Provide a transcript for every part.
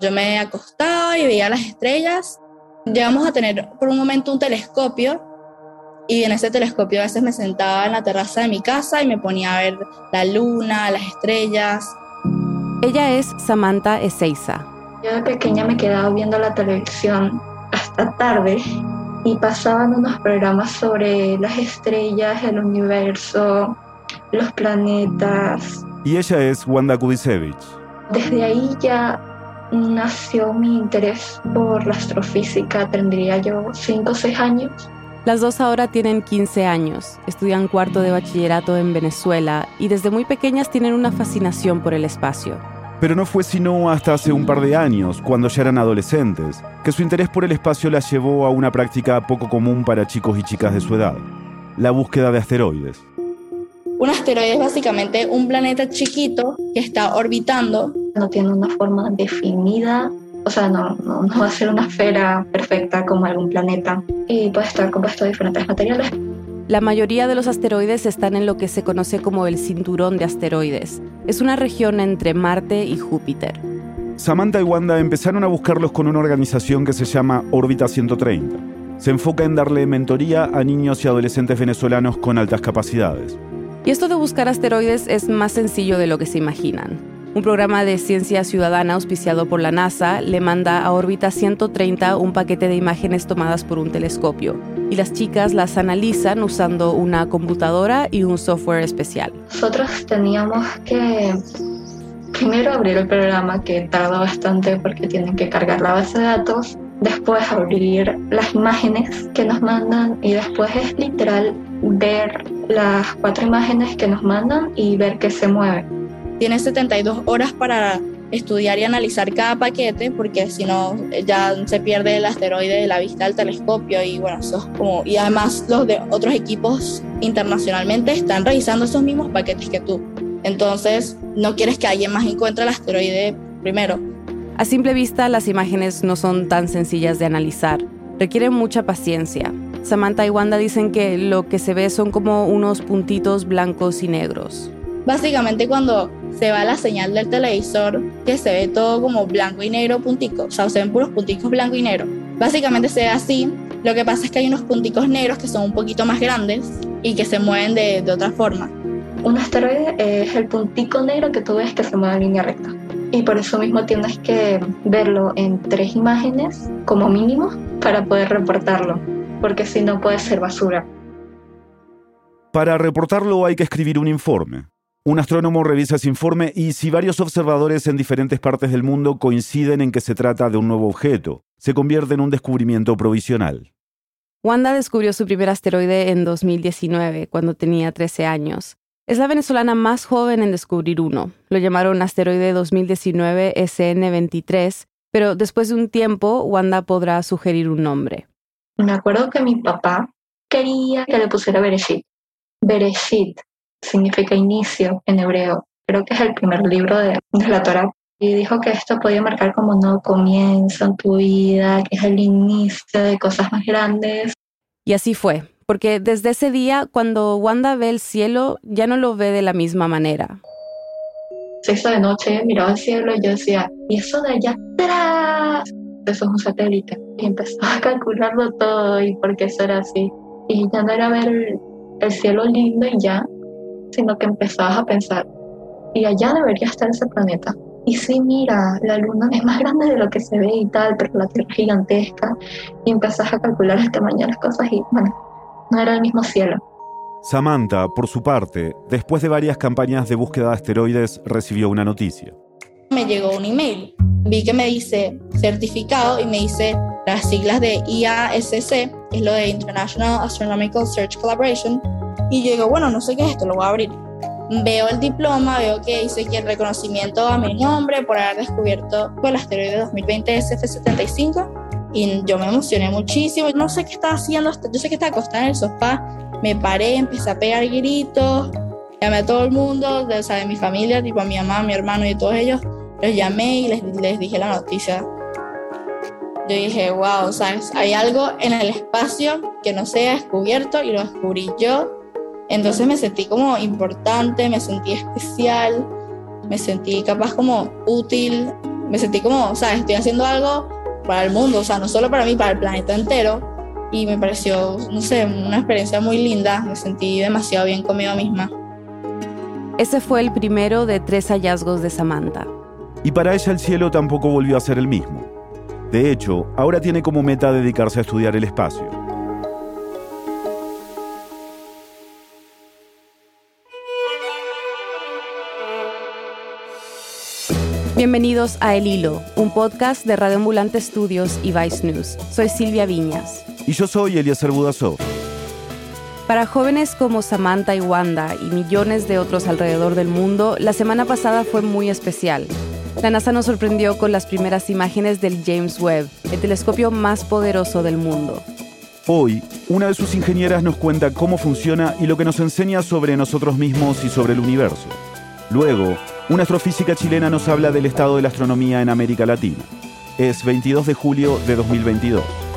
Yo me acostaba y veía las estrellas. Llegamos a tener por un momento un telescopio y en ese telescopio a veces me sentaba en la terraza de mi casa y me ponía a ver la luna, las estrellas. Ella es Samantha Ezeiza. Yo de pequeña me quedaba viendo la televisión hasta tarde y pasaban unos programas sobre las estrellas, el universo, los planetas. Y ella es Wanda Kudisevich. Desde ahí ya nació mi interés por la astrofísica, tendría yo 5 o 6 años. Las dos ahora tienen 15 años, estudian cuarto de bachillerato en Venezuela y desde muy pequeñas tienen una fascinación por el espacio. Pero no fue sino hasta hace un par de años, cuando ya eran adolescentes, que su interés por el espacio las llevó a una práctica poco común para chicos y chicas de su edad, la búsqueda de asteroides. Un asteroide es básicamente un planeta chiquito que está orbitando. No tiene una forma definida, o sea, no, no, va a ser una esfera perfecta como algún planeta y puede estar compuesto de diferentes materiales. La mayoría de los asteroides están en lo que se conoce como el cinturón de asteroides. Es una región entre Marte y Júpiter. Samantha y Wanda empezaron a buscarlos con una organización que se llama Órbita 130. Se enfoca en darle mentoría a niños y adolescentes venezolanos con altas capacidades. Esto de buscar asteroides es más sencillo de lo que se imaginan. Un programa de ciencia ciudadana auspiciado por la NASA le manda a órbita 130 un paquete de imágenes tomadas por un telescopio y las chicas las analizan usando una computadora y un software especial. Nosotros teníamos que primero abrir el programa que tarda bastante porque tienen que cargar la base de datos, después abrir las imágenes que nos mandan y después es literal ver las cuatro imágenes que nos mandan y ver qué se mueve. Tienes 72 horas para estudiar y analizar cada paquete porque si no ya se pierde el asteroide de la vista del telescopio y bueno, eso como y además los de otros equipos internacionalmente están revisando esos mismos paquetes que tú. Entonces, no quieres que alguien más encuentre el asteroide primero. A simple vista, las imágenes no son tan sencillas de analizar. Requieren mucha paciencia. Samantha y Wanda dicen que lo que se ve son como unos puntitos blancos y negros. Básicamente cuando se va la señal del televisor, que se ve todo como blanco y negro punticos, o sea, se ven puros punticos blanco y negro. Básicamente se ve así, lo que pasa es que hay unos punticos negros que son un poquito más grandes y que se mueven de, de otra forma. Un asteroide es el puntico negro que tú ves que se mueve en línea recta. Y por eso mismo tienes que verlo en tres imágenes como mínimo para poder reportarlo porque si no puede ser basura. Para reportarlo hay que escribir un informe. Un astrónomo revisa ese informe y si varios observadores en diferentes partes del mundo coinciden en que se trata de un nuevo objeto, se convierte en un descubrimiento provisional. Wanda descubrió su primer asteroide en 2019, cuando tenía 13 años. Es la venezolana más joven en descubrir uno. Lo llamaron asteroide 2019 SN23, pero después de un tiempo, Wanda podrá sugerir un nombre. Me acuerdo que mi papá quería que le pusiera Bereshit. Bereshit significa inicio en hebreo. Creo que es el primer libro de, la Torah. Y dijo que esto podía marcar como no comienzo en tu vida, que es el inicio de cosas más grandes. Y así fue, porque desde ese día, cuando Wanda ve el cielo, ya no lo ve de la misma manera. Sexta de noche, miraba el cielo y yo decía, ¿y eso de allá atrás? eso es un satélite. Y empezaba a calcularlo todo y por qué eso era así. Y ya no era ver el, cielo lindo y ya, sino que empezabas a pensar, y allá debería estar ese planeta. Y sí, mira, la luna es más grande de lo que se ve y tal, pero la Tierra es gigantesca. Y empezás a calcular el tamaño de las cosas y, bueno, no era el mismo cielo. Samantha, por su parte, después de varias campañas de búsqueda de asteroides, recibió una noticia. Me llegó un email vi que me dice certificado y me dice las siglas de IASC, que es lo de International Astronomical Search Collaboration. Y yo digo, bueno, no sé qué es esto, lo voy a abrir. Veo el diploma, veo que dice que el reconocimiento a mi nombre por haber descubierto el asteroide 2020 SF75 y yo me emocioné muchísimo. No sé qué estaba haciendo, yo sé que estaba acostada en el sofá, me paré, empecé a pegar gritos, llamé a todo el mundo, de, o de mi familia, tipo a mi mamá, a mi hermano y todos ellos los llamé y les, les dije la noticia. Yo dije, wow, ¿sabes? Hay algo en el espacio que no se ha descubierto y lo descubrí yo. Entonces me sentí como importante, me sentí especial, me sentí capaz como útil, me sentí como, o sea, estoy haciendo algo para el mundo, o sea, no solo para mí, para el planeta entero. Y me pareció, no sé, una experiencia muy linda, me sentí demasiado bien conmigo misma. Ese fue el primero de tres hallazgos de Samantha. Y para ella el cielo tampoco volvió a ser el mismo. De hecho, ahora tiene como meta dedicarse a estudiar el espacio. Bienvenidos a El Hilo, un podcast de Radio Ambulante Studios y Vice News. Soy Silvia Viñas. Y yo soy Eliezer Budasov. Para jóvenes como Samantha y Wanda y millones de otros alrededor del mundo, la semana pasada fue muy especial. La NASA nos sorprendió con las primeras imágenes del James Webb, el telescopio más poderoso del mundo. Hoy, una de sus ingenieras nos cuenta cómo funciona y lo que nos enseña sobre nosotros mismos y sobre el universo. Luego, una astrofísica chilena nos habla del estado de la astronomía en América Latina. Es 22 de julio de 2022.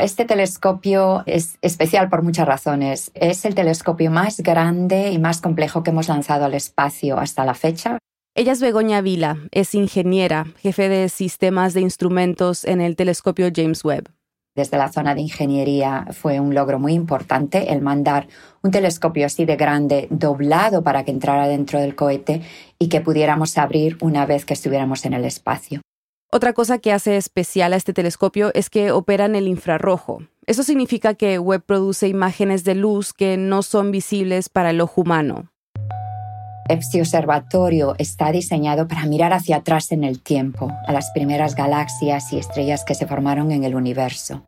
Este telescopio es especial por muchas razones. Es el telescopio más grande y más complejo que hemos lanzado al espacio hasta la fecha. Ella es Begoña Vila, es ingeniera, jefe de sistemas de instrumentos en el telescopio James Webb. Desde la zona de ingeniería fue un logro muy importante el mandar un telescopio así de grande doblado para que entrara dentro del cohete y que pudiéramos abrir una vez que estuviéramos en el espacio. Otra cosa que hace especial a este telescopio es que opera en el infrarrojo. Eso significa que Webb produce imágenes de luz que no son visibles para el ojo humano. Este observatorio está diseñado para mirar hacia atrás en el tiempo, a las primeras galaxias y estrellas que se formaron en el universo.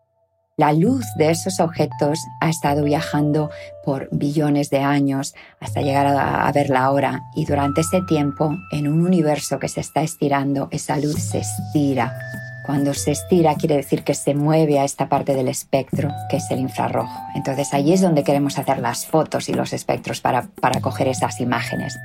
La luz de esos objetos ha estado viajando por billones de años hasta llegar a, verla ahora y durante ese tiempo, en un universo que se está estirando, esa luz se estira. Cuando se estira quiere decir que se mueve a esta parte del espectro, que es el infrarrojo. Entonces allí es donde queremos hacer las fotos y los espectros para, para coger esas imágenes.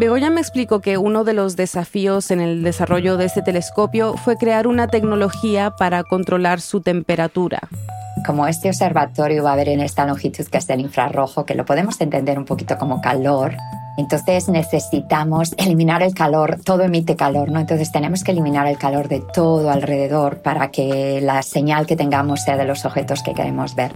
Begoña me explicó que uno de los desafíos en el desarrollo de este telescopio fue crear una tecnología para controlar su temperatura. Como este observatorio va a ver en esta longitud que es el infrarrojo, que lo podemos entender un poquito como calor, entonces necesitamos eliminar el calor, todo emite calor, ¿no? Entonces tenemos que eliminar el calor de todo alrededor para que la señal que tengamos sea de los objetos que queremos ver.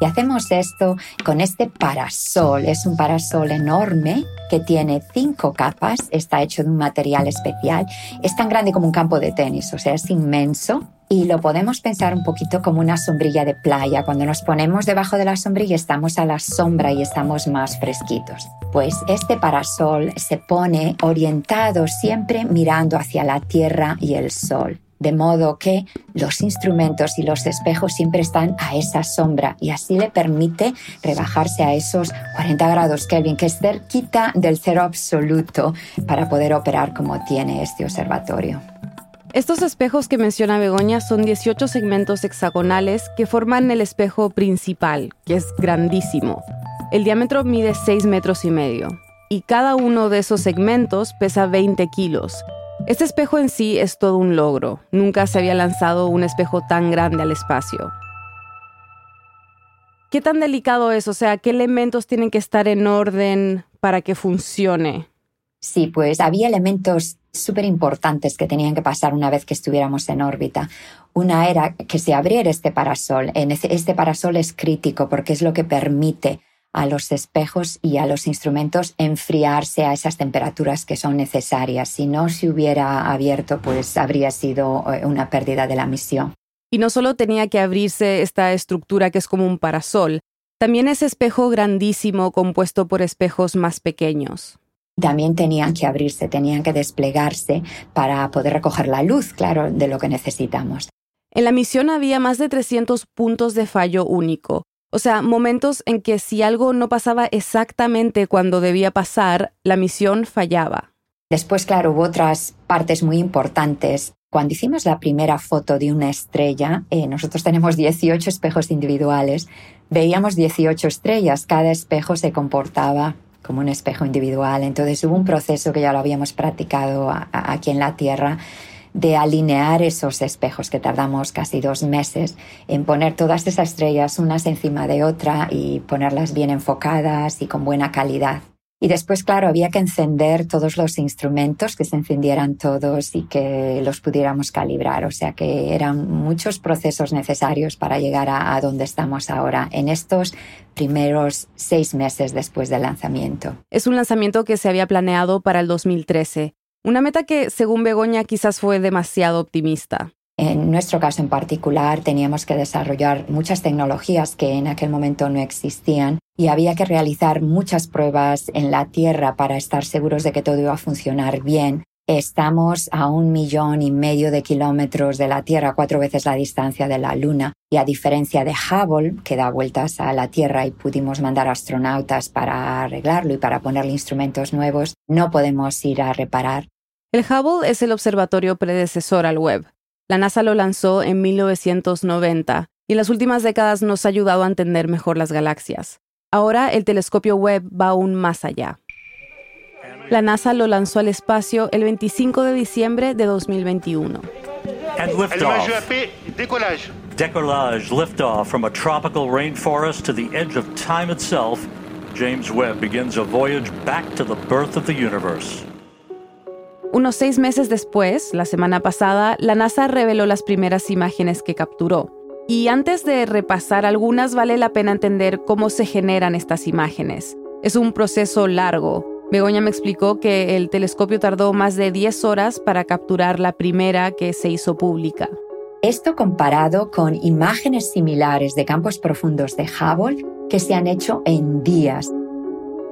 Y hacemos esto con este parasol. Es un parasol enorme que tiene cinco capas, está hecho de un material especial. Es tan grande como un campo de tenis, o sea, es inmenso. Y lo podemos pensar un poquito como una sombrilla de playa. Cuando nos ponemos debajo de la sombrilla estamos a la sombra y estamos más fresquitos. Pues este parasol se pone orientado siempre mirando hacia la tierra y el sol de modo que los instrumentos y los espejos siempre están a esa sombra y así le permite rebajarse a esos 40 grados Kelvin, que es cerquita del cero absoluto para poder operar como tiene este observatorio. Estos espejos que menciona Begoña son 18 segmentos hexagonales que forman el espejo principal, que es grandísimo. El diámetro mide 6 metros y medio y cada uno de esos segmentos pesa 20 kilos este espejo en sí es todo un logro. Nunca se había lanzado un espejo tan grande al espacio. ¿Qué tan delicado es? O sea, ¿qué elementos tienen que estar en orden para que funcione? Sí, pues había elementos súper importantes que tenían que pasar una vez que estuviéramos en órbita. Una era que se abriera este parasol. Este parasol es crítico porque es lo que permite a los espejos y a los instrumentos enfriarse a esas temperaturas que son necesarias. Si no se hubiera abierto, pues habría sido eh, una pérdida de la misión. Y no solo tenía que abrirse esta estructura que es como un parasol, también ese espejo grandísimo compuesto por espejos más pequeños. También tenían que abrirse, tenían que desplegarse para poder recoger la luz, claro, de lo que necesitamos. En la misión había más de 300 puntos de fallo único, o sea, momentos en que si algo no pasaba exactamente cuando debía pasar, la misión fallaba. Después, claro, hubo otras partes muy importantes. Cuando hicimos la primera foto de una estrella, eh, nosotros tenemos 18 espejos individuales, veíamos 18 estrellas, cada espejo se comportaba como un espejo individual. Entonces hubo un proceso que ya lo habíamos practicado aquí en la Tierra de alinear esos espejos que tardamos casi dos meses en poner todas esas estrellas unas encima de otra y ponerlas bien enfocadas y con buena calidad. Y después, claro, había que encender todos los instrumentos, que se encendieran todos y que los pudiéramos calibrar. O sea que eran muchos procesos necesarios para llegar a, donde estamos ahora, en estos primeros seis meses después del lanzamiento. Es un lanzamiento que se había planeado para el 2013. Una meta que, según Begoña, quizás fue demasiado optimista. En nuestro caso en particular, teníamos que desarrollar muchas tecnologías que en aquel momento no existían y había que realizar muchas pruebas en la Tierra para estar seguros de que todo iba a funcionar bien. Estamos a un millón y medio de kilómetros de la Tierra, cuatro veces la distancia de la Luna, y a diferencia de Hubble, que da vueltas a la Tierra y pudimos mandar astronautas para arreglarlo y para ponerle instrumentos nuevos, no podemos ir a reparar. El Hubble es el observatorio predecesor al Webb. La NASA lo lanzó en 1990 y en las últimas décadas nos ha ayudado a entender mejor las galaxias. Ahora el telescopio Webb va aún más allá. La NASA lo lanzó al espacio el 25 de diciembre de 2021. And liftoff. Décollage. Décollage, liftoff from a tropical rainforest to the edge of time itself. James Webb begins a voyage back to the birth of the universe. Unos seis meses después, la semana pasada, la NASA reveló las primeras imágenes que capturó. Y antes de repasar algunas, vale la pena entender cómo se generan estas imágenes. Es un proceso largo. Begoña me explicó que el telescopio tardó más de 10 horas para capturar la primera que se hizo pública. Esto comparado con imágenes similares de campos profundos de Hubble que se han hecho en días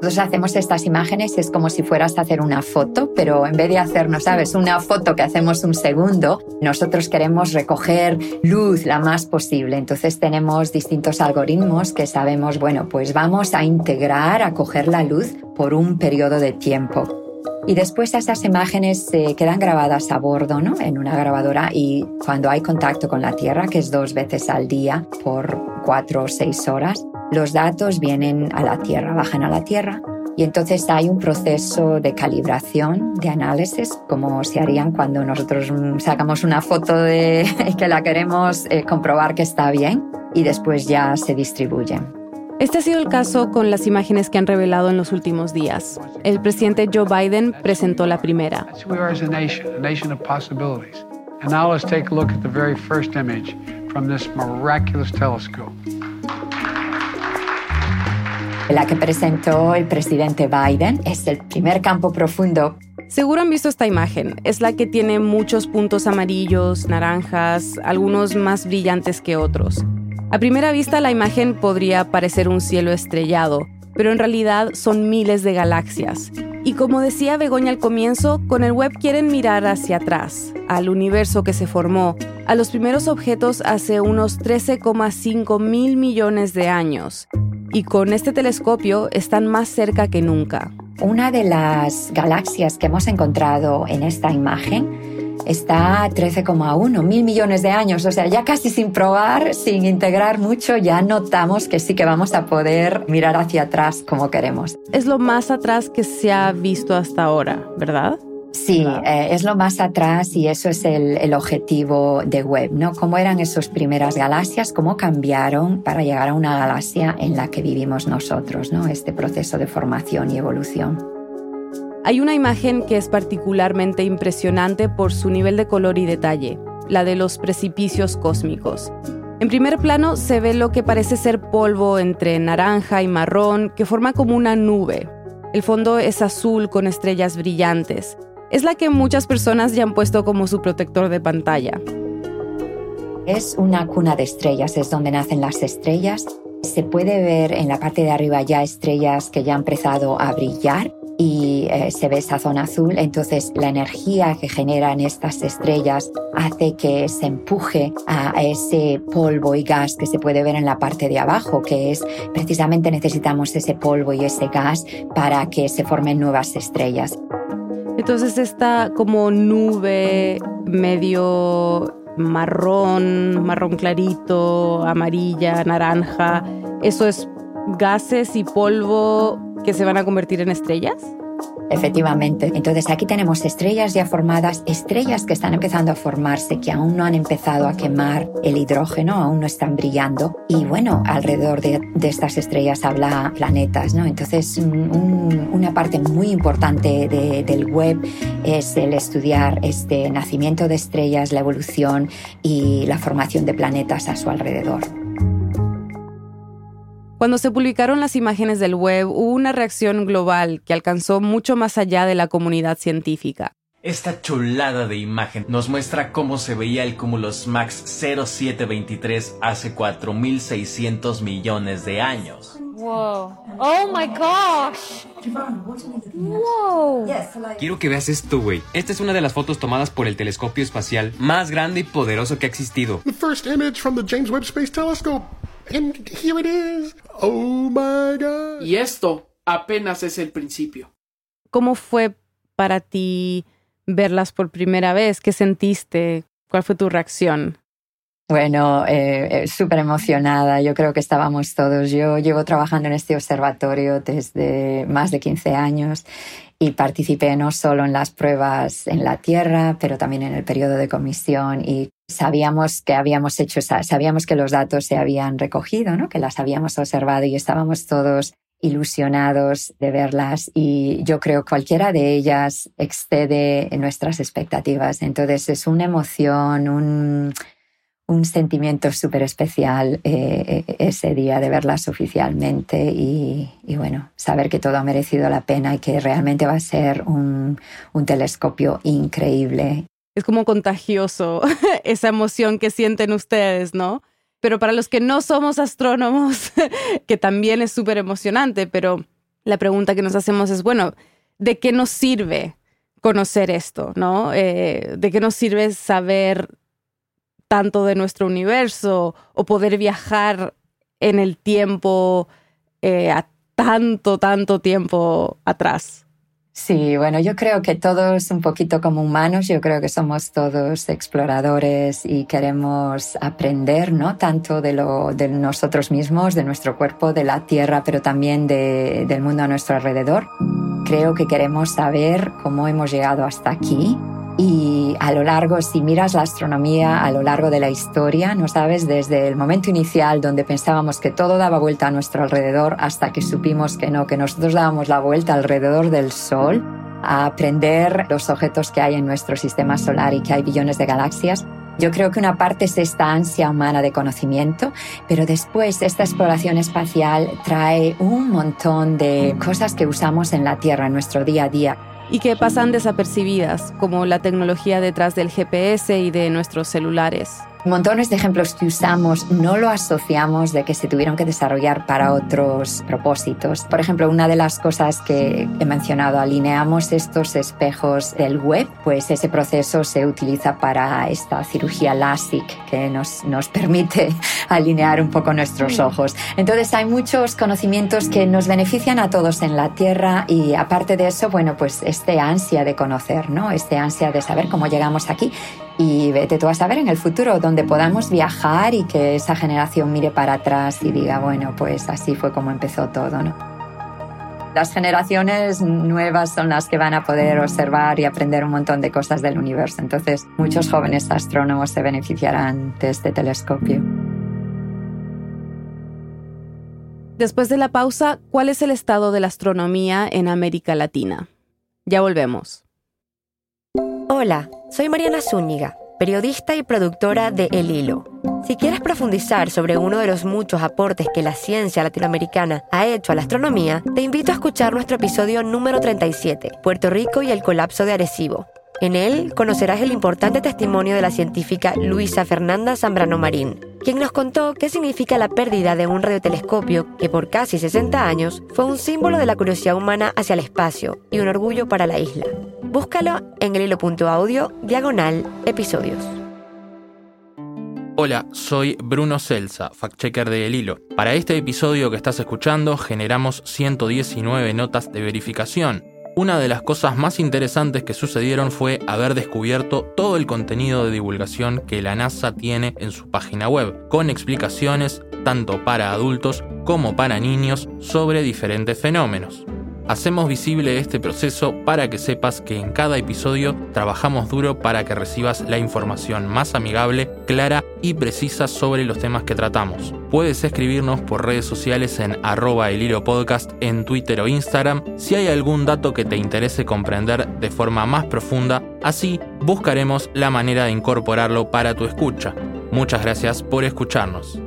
nosotros hacemos estas imágenes, es como si fueras a hacer una foto, pero en vez de hacernos, ¿sabes? Una foto que hacemos un segundo, nosotros queremos recoger luz la más posible. Entonces tenemos distintos algoritmos que sabemos, bueno, pues vamos a integrar, a coger la luz por un periodo de tiempo. Y después esas imágenes se quedan grabadas a bordo, ¿no? En una grabadora y cuando hay contacto con la Tierra, que es dos veces al día por cuatro o seis horas, los datos vienen a la Tierra, bajan a la Tierra y entonces hay un proceso de calibración, de análisis, como se harían cuando nosotros sacamos una foto de que la queremos eh, comprobar que está bien y después ya se distribuyen. Este ha sido el caso con las imágenes que han revelado en los últimos días. El presidente Joe Biden presentó la primera. And now let's take a look at the very first image from this miraculous telescope. La que presentó el presidente Biden es el primer campo profundo. Seguro han visto esta imagen. Es la que tiene muchos puntos amarillos, naranjas, algunos más brillantes que otros. A primera vista la imagen podría parecer un cielo estrellado, pero en realidad son miles de galaxias. Y como decía Begoña al comienzo, con el web quieren mirar hacia atrás, al universo que se formó, a los primeros objetos hace unos 13,5 mil millones de años y con este telescopio están más cerca que nunca. Una de las galaxias que hemos encontrado en esta imagen está a 13,1 mil millones de años, o sea, ya casi sin probar, sin integrar mucho, ya notamos que sí que vamos a poder mirar hacia atrás como queremos. Es lo más atrás que se ha visto hasta ahora, ¿verdad? Sí, eh, es lo más atrás y eso es el, objetivo de Webb, ¿no? ¿Cómo eran esas primeras galaxias? ¿Cómo cambiaron para llegar a una galaxia en la que vivimos nosotros, ¿no? Este proceso de formación y evolución. Hay una imagen que es particularmente impresionante por su nivel de color y detalle, la de los precipicios cósmicos. En primer plano se ve lo que parece ser polvo entre naranja y marrón que forma como una nube. El fondo es azul con estrellas brillantes es la que muchas personas ya han puesto como su protector de pantalla. Es una cuna de estrellas, es donde nacen las estrellas. Se puede ver en la parte de arriba ya estrellas que ya han empezado a brillar y eh, se ve esa zona azul. Entonces la energía que generan estas estrellas hace que se empuje a ese polvo y gas que se puede ver en la parte de abajo, que es precisamente necesitamos ese polvo y ese gas para que se formen nuevas estrellas. Entonces esta como nube medio marrón, marrón clarito, amarilla, naranja, eso es gases y polvo que se van a convertir en estrellas? Efectivamente. Entonces aquí tenemos estrellas ya formadas, estrellas que están empezando a formarse, que aún no han empezado a quemar el hidrógeno, aún no están brillando. Y bueno, alrededor de, estas estrellas habla planetas, ¿no? Entonces una parte muy importante del web es el estudiar este nacimiento de estrellas, la evolución y la formación de planetas a su alrededor. Cuando se publicaron las imágenes del web, hubo una reacción global que alcanzó mucho más allá de la comunidad científica. Esta chulada de imagen nos muestra cómo se veía el Cumulus Max 0723 hace 4.600 millones de años. Wow. Oh my gosh. Wow. Quiero que veas esto, güey. Esta es una de las fotos tomadas por el telescopio espacial más grande y poderoso que ha existido. The first image from the James Webb Space Telescope. And here it is. Oh my God. Y esto apenas es el principio. ¿Cómo fue para ti verlas por primera vez? ¿Qué sentiste? ¿Cuál fue tu reacción? Bueno, eh, eh, súper emocionada. Yo creo que estábamos todos. Yo llevo trabajando en este observatorio desde más de 15 años y participé no solo en las pruebas en la Tierra, pero también en el periodo de comisión y sabíamos que habíamos hecho, sabíamos que los datos se habían recogido, ¿no? que las habíamos observado y estábamos todos ilusionados de verlas y yo creo cualquiera de ellas excede nuestras expectativas. Entonces es una emoción, un, un sentimiento súper especial eh, ese día de verlas oficialmente y, bueno, saber que todo ha merecido la pena y que realmente va a ser un, un telescopio increíble. Es como contagioso esa emoción que sienten ustedes, ¿no? Pero para los que no somos astrónomos, que también es súper emocionante, pero la pregunta que nos hacemos es, bueno, ¿de qué nos sirve conocer esto, ¿no? Eh, ¿De qué nos sirve saber tanto de nuestro universo o poder viajar en el tiempo eh, a tanto, tanto tiempo atrás. Sí, bueno, yo creo que todos un poquito como humanos, yo creo que somos todos exploradores y queremos aprender, ¿no? Tanto de, lo, de nosotros mismos, de nuestro cuerpo, de la Tierra, pero también del mundo a nuestro alrededor. Creo que queremos saber cómo hemos llegado hasta aquí, y a lo largo, si miras la astronomía a lo largo de la historia, no sabes, desde el momento inicial donde pensábamos que todo daba vuelta a nuestro alrededor hasta que supimos que no, que nosotros dábamos la vuelta alrededor del Sol, a aprender los objetos que hay en nuestro sistema solar y que hay billones de galaxias. Yo creo que una parte es esta ansia humana de conocimiento, pero después esta exploración espacial trae un montón de cosas que usamos en la Tierra, en nuestro día a día y que pasan desapercibidas, como la tecnología detrás del GPS y de nuestros celulares montones de ejemplos que usamos no lo asociamos de que se tuvieron que desarrollar para otros propósitos. Por ejemplo, una de las cosas que he mencionado, alineamos estos espejos del web, pues ese proceso se utiliza para esta cirugía LASIK que nos, nos permite alinear un poco nuestros ojos. Entonces hay muchos conocimientos que nos benefician a todos en la Tierra y aparte de eso, bueno, pues este ansia de conocer, ¿no? Este ansia de saber cómo llegamos aquí y vete tú a saber en el futuro donde podamos viajar y que esa generación mire para atrás y diga, bueno, pues así fue como empezó todo, ¿no? Las generaciones nuevas son las que van a poder observar y aprender un montón de cosas del universo. Entonces, muchos jóvenes astrónomos se beneficiarán de este telescopio. Después de la pausa, ¿cuál es el estado de la astronomía en América Latina? Ya volvemos. Hola, soy Mariana Zúñiga, periodista y productora de El Hilo. Si quieres profundizar sobre uno de los muchos aportes que la ciencia latinoamericana ha hecho a la astronomía, te invito a escuchar nuestro episodio número 37, Puerto Rico y el colapso de Arecibo. En él conocerás el importante testimonio de la científica Luisa Fernanda Zambrano Marín, quien nos contó qué significa la pérdida de un radiotelescopio que por casi 60 años fue un símbolo de la curiosidad humana hacia el espacio y un orgullo para la isla. Búscalo en el hilo.audio, diagonal, episodios. Hola, soy Bruno Celsa, fact-checker de El Hilo. Para este episodio que estás escuchando generamos 119 notas de verificación Una de las cosas más interesantes que sucedieron fue haber descubierto todo el contenido de divulgación que la NASA tiene en su página web, con explicaciones tanto para adultos como para niños sobre diferentes fenómenos. Hacemos visible este proceso para que sepas que en cada episodio trabajamos duro para que recibas la información más amigable, clara y precisa sobre los temas que tratamos. Puedes escribirnos por redes sociales en arroba el podcast en Twitter o Instagram si hay algún dato que te interese comprender de forma más profunda, así buscaremos la manera de incorporarlo para tu escucha. Muchas gracias por escucharnos.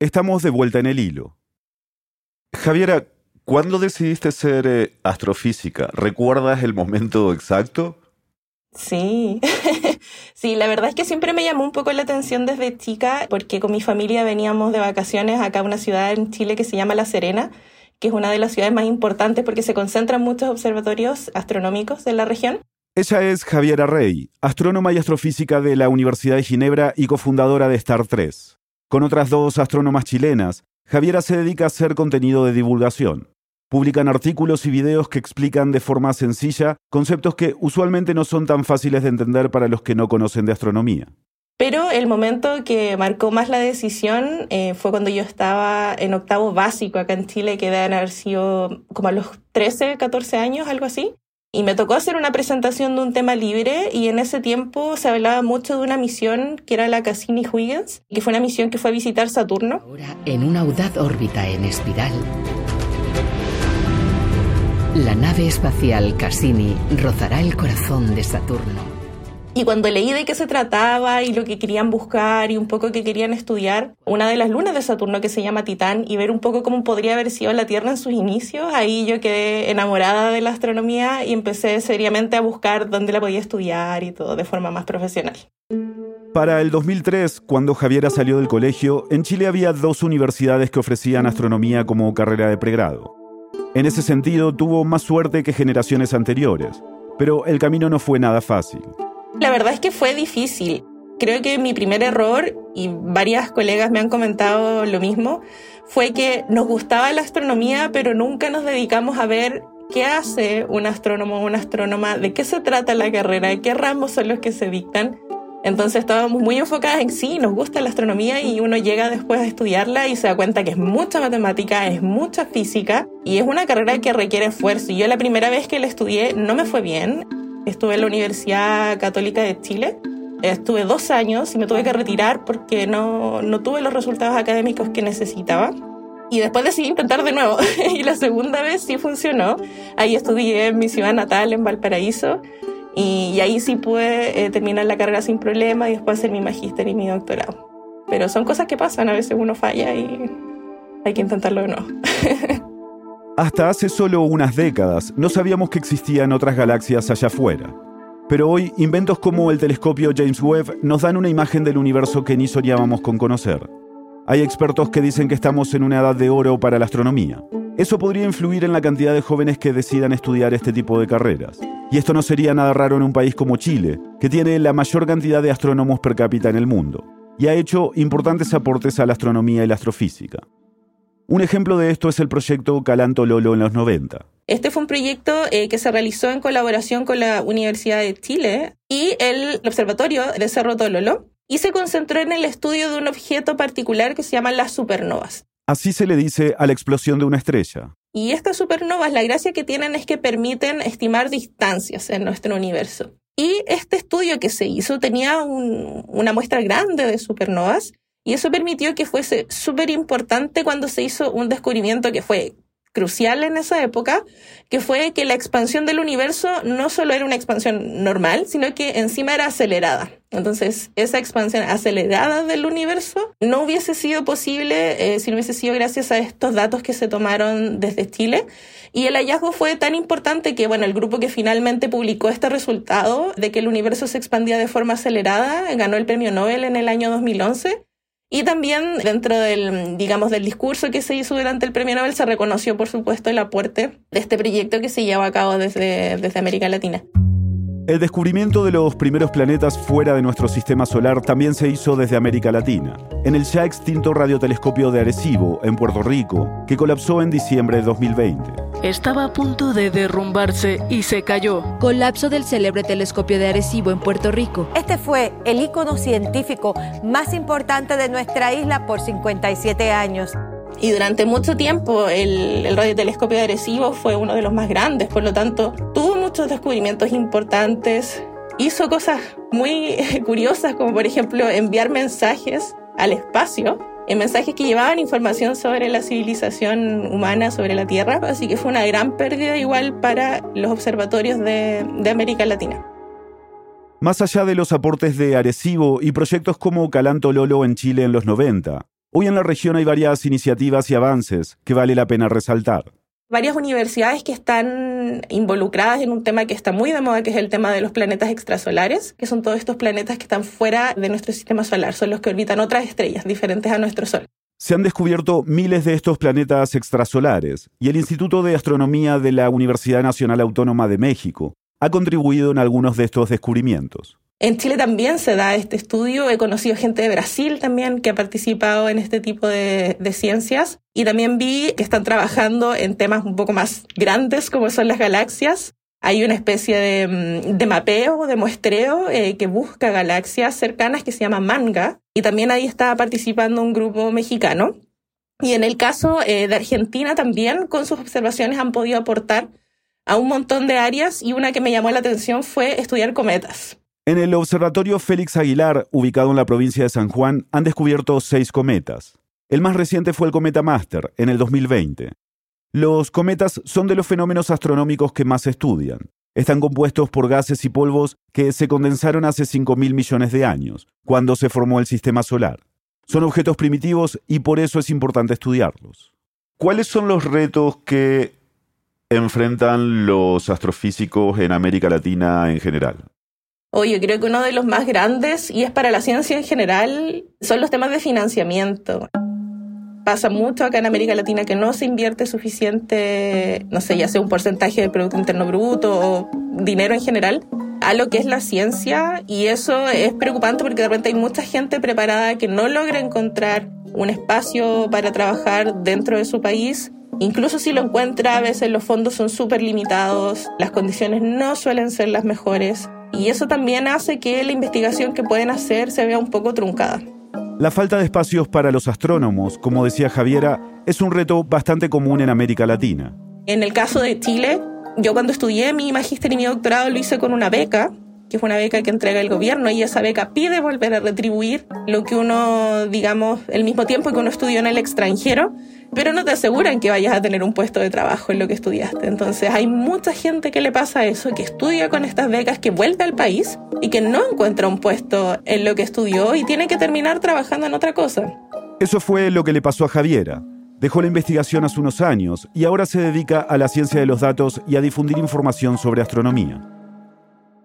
Estamos de vuelta en el hilo. Javiera, ¿cuándo decidiste ser eh, astrofísica? ¿Recuerdas el momento exacto? Sí, sí, la verdad es que siempre me llamó un poco la atención desde chica porque con mi familia veníamos de vacaciones acá a una ciudad en Chile que se llama La Serena, que es una de las ciudades más importantes porque se concentran muchos observatorios astronómicos de la región. Ella es Javiera Rey, astrónoma y astrofísica de la Universidad de Ginebra y cofundadora de Star 3. Con otras dos astrónomas chilenas, Javiera se dedica a hacer contenido de divulgación. Publican artículos y videos que explican de forma sencilla conceptos que usualmente no son tan fáciles de entender para los que no conocen de astronomía. Pero el momento que marcó más la decisión eh, fue cuando yo estaba en octavo básico acá en Chile, que deben haber sido como a los 13, 14 años, algo así. Y me tocó hacer una presentación de un tema libre y en ese tiempo se hablaba mucho de una misión que era la Cassini-Huygens, que fue una misión que fue a visitar Saturno. Ahora, en una audaz órbita en espiral, la nave espacial Cassini rozará el corazón de Saturno y cuando leí de qué se trataba y lo que querían buscar y un poco que querían estudiar, una de las lunas de Saturno que se llama Titán y ver un poco cómo podría haber sido la Tierra en sus inicios, ahí yo quedé enamorada de la astronomía y empecé seriamente a buscar dónde la podía estudiar y todo de forma más profesional. Para el 2003, cuando Javiera salió del colegio, en Chile había dos universidades que ofrecían astronomía como carrera de pregrado. En ese sentido, tuvo más suerte que generaciones anteriores, pero el camino no fue nada fácil. La verdad es que fue difícil. Creo que mi primer error, y varias colegas me han comentado lo mismo, fue que nos gustaba la astronomía, pero nunca nos dedicamos a ver qué hace un astrónomo o una astrónoma, de qué se trata la carrera, qué ramos son los que se dictan. Entonces estábamos muy enfocadas en sí, nos gusta la astronomía y uno llega después a estudiarla y se da cuenta que es mucha matemática, es mucha física y es una carrera que requiere esfuerzo. Y yo la primera vez que la estudié no me fue bien. Estuve en la Universidad Católica de Chile. Estuve dos años y me tuve que retirar porque no, no tuve los resultados académicos que necesitaba. Y después decidí intentar de nuevo. y la segunda vez sí funcionó. Ahí estudié en mi ciudad natal, en Valparaíso. Y, ahí sí pude eh, terminar la carrera sin problema y después hacer mi magíster y mi doctorado. Pero son cosas que pasan, a veces uno falla y hay que intentarlo de nuevo. Hasta hace solo unas décadas no sabíamos que existían otras galaxias allá afuera. Pero hoy inventos como el telescopio James Webb nos dan una imagen del universo que ni soñábamos con conocer. Hay expertos que dicen que estamos en una edad de oro para la astronomía. Eso podría influir en la cantidad de jóvenes que decidan estudiar este tipo de carreras. Y esto no sería nada raro en un país como Chile, que tiene la mayor cantidad de astrónomos per cápita en el mundo, y ha hecho importantes aportes a la astronomía y la astrofísica. Un ejemplo de esto es el proyecto Calanto Lolo en los 90. Este fue un proyecto eh, que se realizó en colaboración con la Universidad de Chile y el Observatorio de Cerro Tololo y se concentró en el estudio de un objeto particular que se llama las supernovas. Así se le dice a la explosión de una estrella. Y estas supernovas, la gracia que tienen es que permiten estimar distancias en nuestro universo. Y este estudio que se hizo tenía una muestra grande de supernovas y eso permitió que fuese súper importante cuando se hizo un descubrimiento que fue crucial en esa época, que fue que la expansión del universo no solo era una expansión normal, sino que encima era acelerada. Entonces, esa expansión acelerada del universo no hubiese sido posible eh, si no hubiese sido gracias a estos datos que se tomaron desde Chile. Y el hallazgo fue tan importante que, bueno, el grupo que finalmente publicó este resultado de que el universo se expandía de forma acelerada ganó el premio Nobel en el año 2011 y también dentro del, digamos, del discurso que se hizo durante el premio Nobel se reconoció, por supuesto, el aporte de este proyecto que se lleva a cabo desde, desde América Latina. El descubrimiento de los primeros planetas fuera de nuestro sistema solar también se hizo desde América Latina, en el ya extinto radiotelescopio de Arecibo, en Puerto Rico, que colapsó en diciembre de 2020. Estaba a punto de derrumbarse y se cayó. Colapso del célebre telescopio de Arecibo en Puerto Rico. Este fue el ícono científico más importante de nuestra isla por 57 años. Y durante mucho tiempo el, el radiotelescopio de Arecibo fue uno de los más grandes, por lo tanto tuvo muchos descubrimientos importantes, hizo cosas muy curiosas como por ejemplo enviar mensajes al espacio, en mensajes que llevaban información sobre la civilización humana, sobre la Tierra, así que fue una gran pérdida igual para los observatorios de, de América Latina. Más allá de los aportes de Arecibo y proyectos como Calanto Lolo en Chile en los 90, Hoy en la región hay varias iniciativas y avances que vale la pena resaltar. Varias universidades que están involucradas en un tema que está muy de moda, que es el tema de los planetas extrasolares, que son todos estos planetas que están fuera de nuestro sistema solar, son los que orbitan otras estrellas diferentes a nuestro Sol. Se han descubierto miles de estos planetas extrasolares y el Instituto de Astronomía de la Universidad Nacional Autónoma de México ha contribuido en algunos de estos descubrimientos. En Chile también se da este estudio. He conocido gente de Brasil también que ha participado en este tipo de, ciencias. Y también vi que están trabajando en temas un poco más grandes como son las galaxias. Hay una especie de, mm, mapeo, de muestreo eh, que busca galaxias cercanas que se llama MANGA. Y también ahí está participando un grupo mexicano. Y en el caso eh, de Argentina también, con sus observaciones han podido aportar a un montón de áreas y una que me llamó la atención fue estudiar cometas. En el Observatorio Félix Aguilar, ubicado en la provincia de San Juan, han descubierto seis cometas. El más reciente fue el cometa Master, en el 2020. Los cometas son de los fenómenos astronómicos que más estudian. Están compuestos por gases y polvos que se condensaron hace 5.000 millones de años, cuando se formó el sistema solar. Son objetos primitivos y por eso es importante estudiarlos. ¿Cuáles son los retos que enfrentan los astrofísicos en América Latina en general? Oye, creo que uno de los más grandes, y es para la ciencia en general, son los temas de financiamiento. Pasa mucho acá en América Latina que no se invierte suficiente, no sé, ya sea un porcentaje del Producto Interno Bruto o dinero en general, a lo que es la ciencia y eso es preocupante porque de repente hay mucha gente preparada que no logra encontrar un espacio para trabajar dentro de su país. Incluso si lo encuentra, a veces los fondos son súper limitados, las condiciones no suelen ser las mejores. Y eso también hace que la investigación que pueden hacer se vea un poco truncada. La falta de espacios para los astrónomos, como decía Javiera, es un reto bastante común en América Latina. En el caso de Chile, yo cuando estudié mi magíster y mi doctorado lo hice con una beca, que es una beca que entrega el gobierno, y esa beca pide volver a retribuir lo que uno, digamos, el mismo tiempo que uno estudió en el extranjero, pero no te aseguran que vayas a tener un puesto de trabajo en lo que estudiaste. Entonces hay mucha gente que le pasa eso, que estudia con estas becas, que vuelve al país y que no encuentra un puesto en lo que estudió y tiene que terminar trabajando en otra cosa. Eso fue lo que le pasó a Javiera. Dejó la investigación hace unos años y ahora se dedica a la ciencia de los datos y a difundir información sobre astronomía.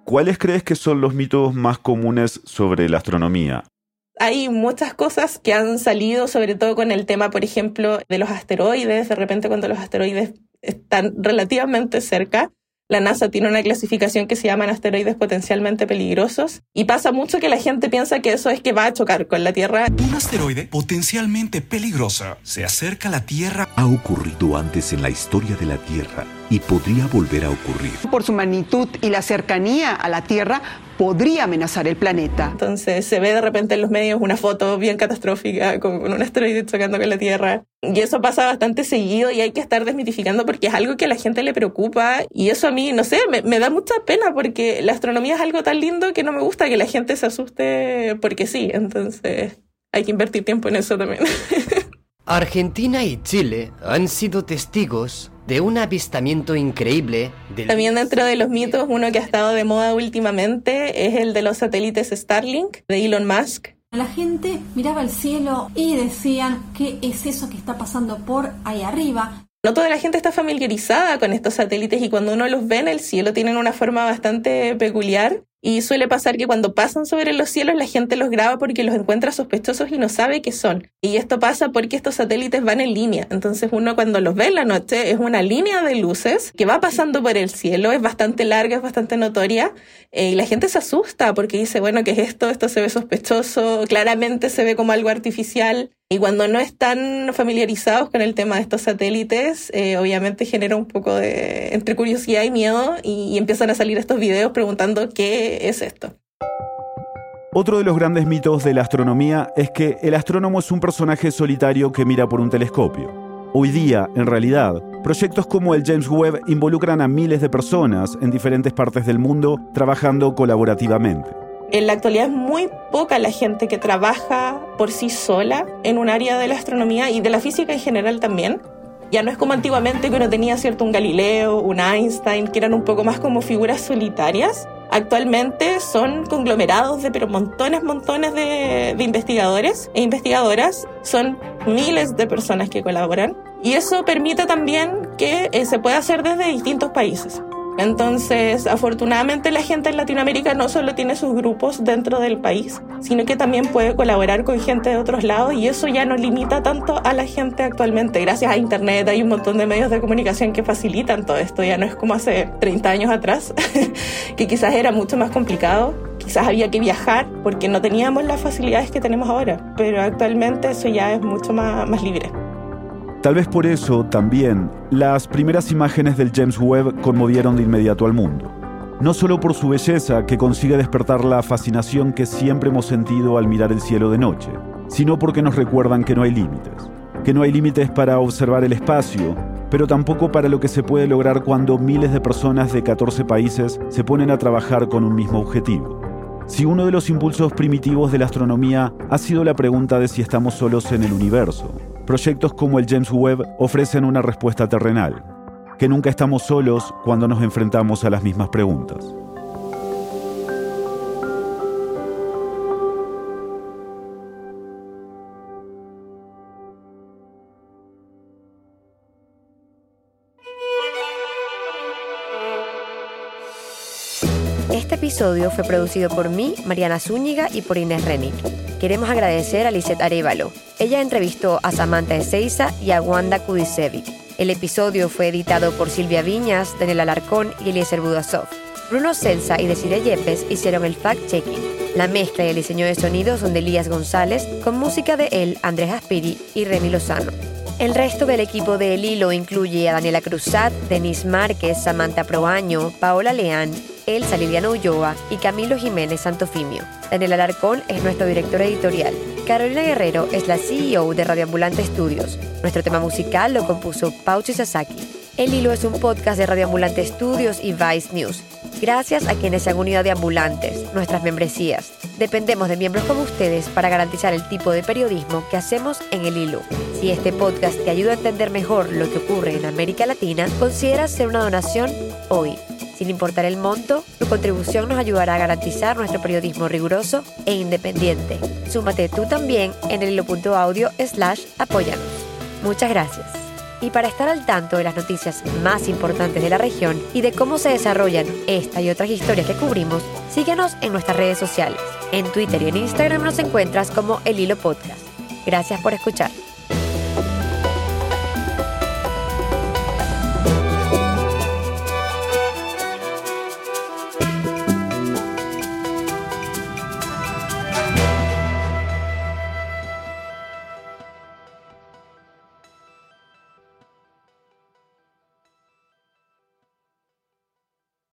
¿Cuáles crees que son los mitos más comunes sobre la astronomía? Hay muchas cosas que han salido, sobre todo con el tema, por ejemplo, de los asteroides. De repente, cuando los asteroides están relativamente cerca, la NASA tiene una clasificación que se llaman asteroides potencialmente peligrosos y pasa mucho que la gente piensa que eso es que va a chocar con la Tierra. Un asteroide potencialmente peligroso se acerca a la Tierra. Ha ocurrido antes en la historia de la Tierra y podría volver a ocurrir. Por su magnitud y la cercanía a la Tierra, podría amenazar el planeta. Entonces se ve de repente en los medios una foto bien catastrófica con, un asteroide chocando con la Tierra. Y eso pasa bastante seguido y hay que estar desmitificando porque es algo que a la gente le preocupa y eso a mí, no sé, me, me da mucha pena porque la astronomía es algo tan lindo que no me gusta que la gente se asuste porque sí. Entonces hay que invertir tiempo en eso también. Argentina y Chile han sido testigos de un avistamiento increíble. También dentro de los mitos, uno que ha estado de moda últimamente es el de los satélites Starlink de Elon Musk. La gente miraba al cielo y decían, ¿qué es eso que está pasando por ahí arriba? No toda la gente está familiarizada con estos satélites y cuando uno los ve en el cielo tienen una forma bastante peculiar Y suele pasar que cuando pasan sobre los cielos la gente los graba porque los encuentra sospechosos y no sabe qué son. Y esto pasa porque estos satélites van en línea. Entonces uno cuando los ve en la noche es una línea de luces que va pasando por el cielo, es bastante larga, es bastante notoria. Eh, y la gente se asusta porque dice, bueno, ¿qué es esto? Esto se ve sospechoso, claramente se ve como algo artificial. Y cuando no están familiarizados con el tema de estos satélites, eh, obviamente genera un poco de entre curiosidad y miedo y, y empiezan a salir estos videos preguntando qué es esto. Otro de los grandes mitos de la astronomía es que el astrónomo es un personaje solitario que mira por un telescopio. Hoy día, en realidad, proyectos como el James Webb involucran a miles de personas en diferentes partes del mundo trabajando colaborativamente. En la actualidad es muy poca la gente que trabaja por sí sola en un área de la astronomía y de la física en general también. Ya no es como antiguamente que uno tenía cierto un Galileo, un Einstein, que eran un poco más como figuras solitarias. Actualmente son conglomerados de pero montones, montones de, de investigadores e investigadoras. Son miles de personas que colaboran. Y eso permite también que eh, se pueda hacer desde distintos países. Entonces, afortunadamente la gente en Latinoamérica no solo tiene sus grupos dentro del país, sino que también puede colaborar con gente de otros lados y eso ya no limita tanto a la gente actualmente. Gracias a Internet hay un montón de medios de comunicación que facilitan todo esto, ya no es como hace 30 años atrás, que quizás era mucho más complicado. Quizás había que viajar porque no teníamos las facilidades que tenemos ahora, pero actualmente eso ya es mucho más, más libre. Tal vez por eso, también, las primeras imágenes del James Webb conmovieron de inmediato al mundo. No solo por su belleza, que consigue despertar la fascinación que siempre hemos sentido al mirar el cielo de noche, sino porque nos recuerdan que no hay límites. Que no hay límites para observar el espacio, pero tampoco para lo que se puede lograr cuando miles de personas de 14 países se ponen a trabajar con un mismo objetivo. Si uno de los impulsos primitivos de la astronomía ha sido la pregunta de si estamos solos en el universo, proyectos como el James Webb ofrecen una respuesta terrenal, que nunca estamos solos cuando nos enfrentamos a las mismas preguntas. Este episodio fue producido por mí, Mariana Zúñiga y por Inés Renick. Queremos agradecer a Lisette Arevalo. Ella entrevistó a Samantha Ezeiza y a Wanda Kudisevic. El episodio fue editado por Silvia Viñas, Daniel Alarcón y Eliezer Budasov. Bruno Celsa y Desiree Yepes hicieron el fact-checking. La mezcla y el diseño de sonido son de Elías González, con música de él, Andrés Aspiri y Remy Lozano. El resto del equipo de El Hilo incluye a Daniela Cruzat, Denise Márquez, Samantha Proaño, Paola Leán, Elsa Liliana Ulloa y Camilo Jiménez Santofimio. Daniel Alarcón es nuestro director editorial. Carolina Guerrero es la CEO de Radioambulante Studios. Nuestro tema musical lo compuso Pauchi Sasaki. El Hilo es un podcast de Radioambulante Studios y Vice News. Gracias a quienes se han unido de ambulantes, nuestras membresías. Dependemos de miembros como ustedes para garantizar el tipo de periodismo que hacemos en el hilo. Si este podcast te ayuda a entender mejor lo que ocurre en América Latina, considera hacer una donación hoy. Sin importar el monto, tu contribución nos ayudará a garantizar nuestro periodismo riguroso e independiente. Súmate tú también en el hilo.audio slash apóyanos. Muchas gracias. Y para estar al tanto de las noticias más importantes de la región y de cómo se desarrollan esta y otras historias que cubrimos, síguenos en nuestras redes sociales. En Twitter y en Instagram nos encuentras como El Hilo Podcast. Gracias por escuchar.